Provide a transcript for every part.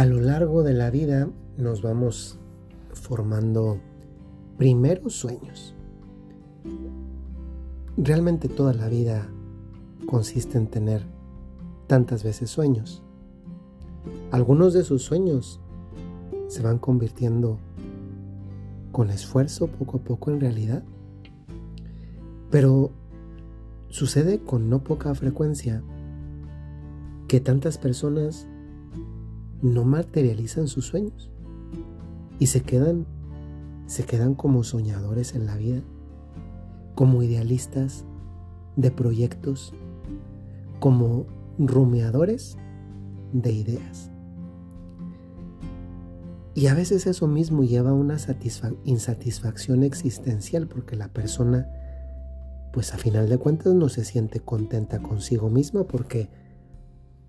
A lo largo de la vida nos vamos formando primeros sueños. Realmente toda la vida consiste en tener tantas veces sueños. Algunos de sus sueños se van convirtiendo con esfuerzo poco a poco en realidad. Pero sucede con no poca frecuencia que tantas personas no materializan sus sueños y se quedan se quedan como soñadores en la vida, como idealistas de proyectos, como rumiadores de ideas. Y a veces eso mismo lleva a una insatisfacción existencial porque la persona, pues a final de cuentas, no se siente contenta consigo misma porque,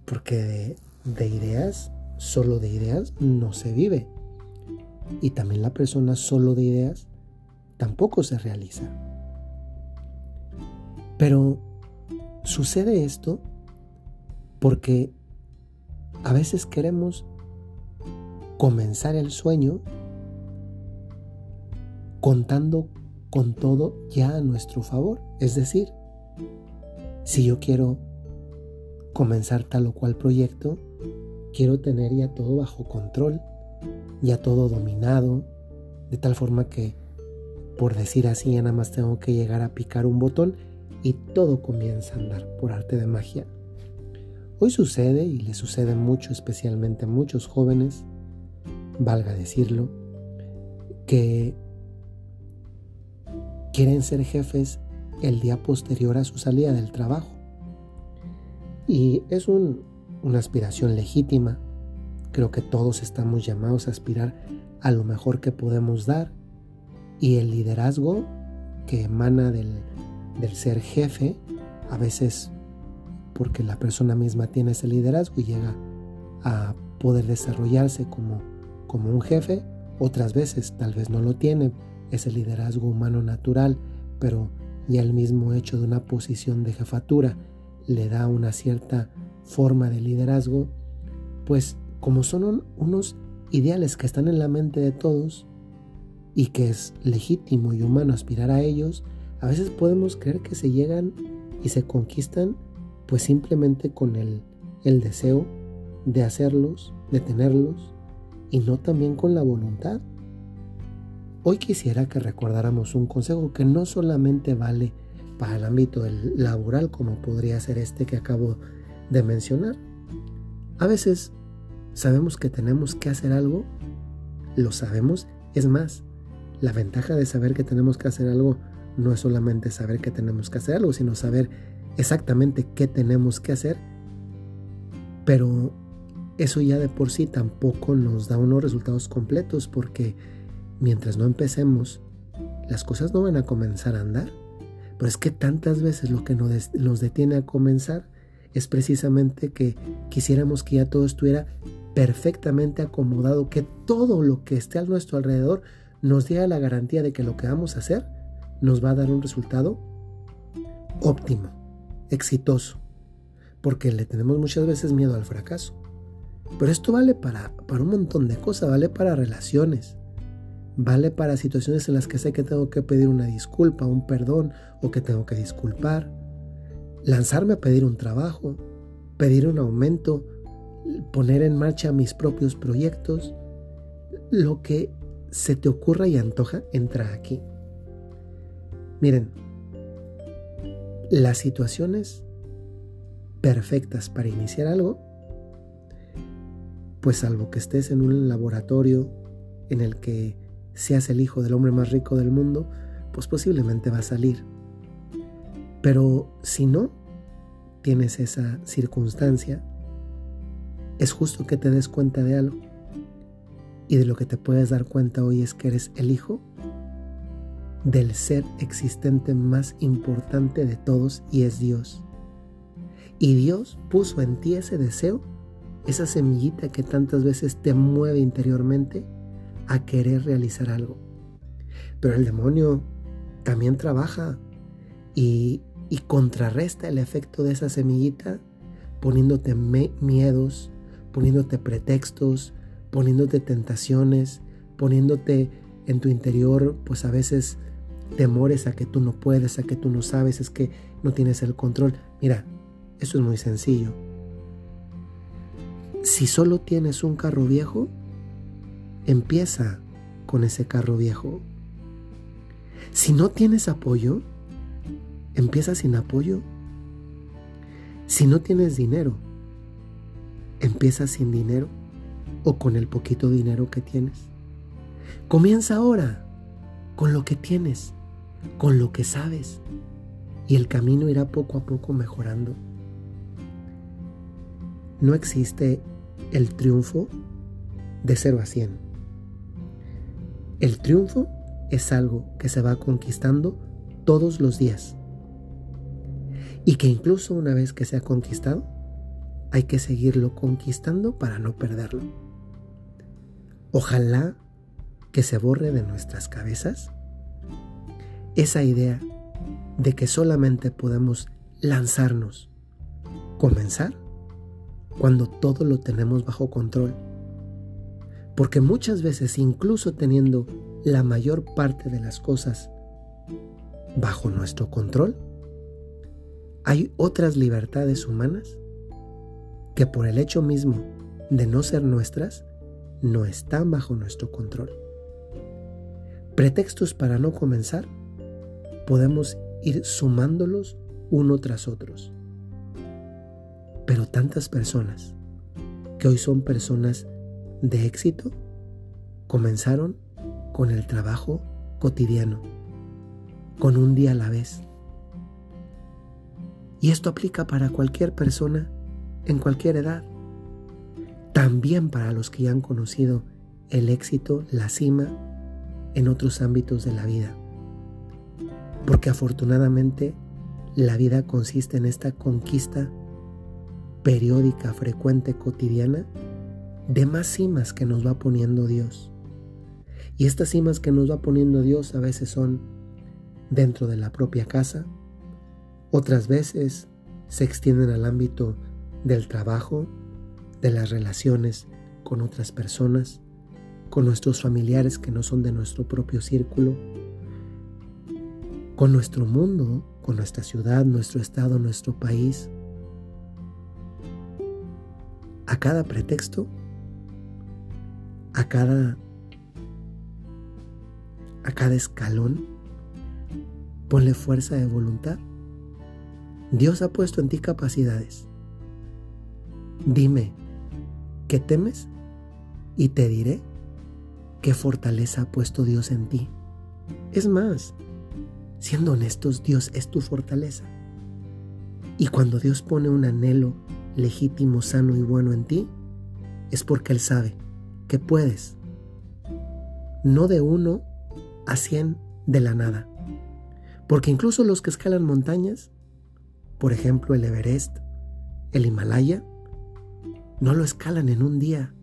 porque de, ideas, solo de ideas, no se vive. Y también la persona solo de ideas tampoco se realiza. Pero sucede esto porque a veces queremos comenzar el sueño contando con todo ya a nuestro favor. Es decir, si yo quiero comenzar tal o cual proyecto, quiero tener ya todo bajo control, ya todo dominado, de tal forma que, por decir así, ya nada más tengo que llegar a picar un botón y todo comienza a andar por arte de magia. Hoy sucede y le sucede mucho, especialmente a muchos jóvenes, valga decirlo, que quieren ser jefes el día posterior a su salida del trabajo. Y es una aspiración legítima. Creo que todos estamos llamados a aspirar a lo mejor que podemos dar. Y el liderazgo que emana del, del ser jefe, a veces porque la persona misma tiene ese liderazgo y llega a poder desarrollarse como como un jefe, otras veces tal vez no lo tiene, ese liderazgo humano natural, pero ya el mismo hecho de una posición de jefatura le da una cierta forma de liderazgo, pues como son unos ideales que están en la mente de todos y que es legítimo y humano aspirar a ellos, a veces podemos creer que se llegan y se conquistan pues simplemente con el, el deseo de hacerlos, de tenerlos, y no también con la voluntad. Hoy quisiera que recordáramos un consejo que no solamente vale para el ámbito laboral como podría ser este que acabo de mencionar. A veces sabemos que tenemos que hacer algo, lo sabemos, es más, la ventaja de saber que tenemos que hacer algo no es solamente saber que tenemos que hacer algo, sino saber exactamente qué tenemos que hacer, pero eso ya de por sí tampoco nos da unos resultados completos porque mientras no empecemos, las cosas no van a comenzar a andar. Pero es que tantas veces lo que nos detiene a comenzar es precisamente que quisiéramos que ya todo estuviera perfectamente acomodado, que todo lo que esté a nuestro alrededor nos diera la garantía de que lo que vamos a hacer nos va a dar un resultado óptimo, exitoso, porque le tenemos muchas veces miedo al fracaso. Pero esto vale para, para un montón de cosas, vale para relaciones, vale para situaciones en las que sé que tengo que pedir una disculpa, un perdón o que tengo que disculpar, lanzarme a pedir un trabajo, pedir un aumento, poner en marcha mis propios proyectos, lo que se te ocurra y antoja, entra aquí. Miren, las situaciones perfectas para iniciar algo pues salvo que estés en un laboratorio en el que seas el hijo del hombre más rico del mundo, pues posiblemente va a salir. Pero si no tienes esa circunstancia, es justo que te des cuenta de algo. Y de lo que te puedes dar cuenta hoy es que eres el hijo del ser existente más importante de todos y es Dios. Y Dios puso en ti ese deseo esa semillita que tantas veces te mueve interiormente a querer realizar algo. Pero el demonio también trabaja y, contrarresta el efecto de esa semillita poniéndote miedos, poniéndote pretextos, poniéndote tentaciones, poniéndote en tu interior, pues a veces temores a que tú no puedes, a que tú no sabes, es que no tienes el control. Mira, eso es muy sencillo. Si solo tienes un carro viejo, empieza con ese carro viejo. Si no tienes apoyo, empieza sin apoyo. Si no tienes dinero, empieza sin dinero o con el poquito dinero que tienes. Comienza ahora con lo que tienes, con lo que sabes, y el camino irá poco a poco mejorando. No existe el triunfo de 0 a 100. El triunfo es algo que se va conquistando todos los días y que incluso una vez que se ha conquistado, hay que seguirlo conquistando para no perderlo. Ojalá que se borre de nuestras cabezas esa idea de que solamente podemos lanzarnos, comenzar, cuando todo lo tenemos bajo control. Porque muchas veces, incluso teniendo la mayor parte de las cosas bajo nuestro control, hay otras libertades humanas que por el hecho mismo de no ser nuestras, no están bajo nuestro control. Pretextos para no comenzar podemos ir sumándolos uno tras otros. Pero tantas personas que hoy son personas de éxito comenzaron con el trabajo cotidiano, con un día a la vez. Y esto aplica para cualquier persona en cualquier edad. También para los que ya han conocido el éxito, la cima en otros ámbitos de la vida. Porque afortunadamente la vida consiste en esta conquista periódica, frecuente, cotidiana de más cimas que nos va poniendo Dios. Y estas cimas que nos va poniendo Dios a veces son dentro de la propia casa, otras veces se extienden al ámbito del trabajo, de las relaciones con otras personas, con nuestros familiares que no son de nuestro propio círculo, con nuestro mundo, con nuestra ciudad, nuestro estado, nuestro país. A cada pretexto, a cada a cada escalón, ponle fuerza de voluntad. Dios ha puesto en ti capacidades. Dime, ¿qué temes? Y te diré qué fortaleza ha puesto Dios en ti. Es más, Siendo honestos, Dios es tu fortaleza. Y cuando Dios pone un anhelo legítimo, sano y bueno en ti, es porque Él sabe que puedes. No de uno a cien de la nada. Porque incluso los que escalan montañas, por ejemplo el Everest, el Himalaya, no lo escalan en un día.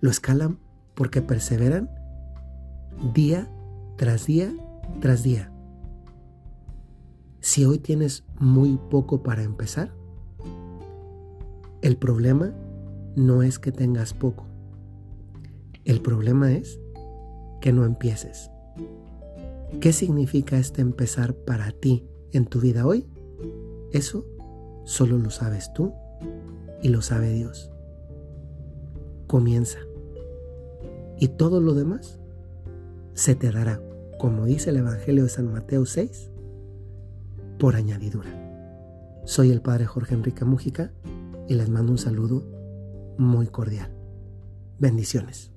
Lo escalan porque perseveran día tras día tras día. Si hoy tienes muy poco para empezar, el problema no es que tengas poco. El problema es que no empieces. ¿Qué significa este empezar para ti en tu vida hoy? Eso solo lo sabes tú y lo sabe Dios. Comienza. Y todo lo demás se te dará, como dice el Evangelio de San Mateo 6, por añadidura. Soy el Padre Jorge Enrique Mújica y les mando un saludo muy cordial. Bendiciones.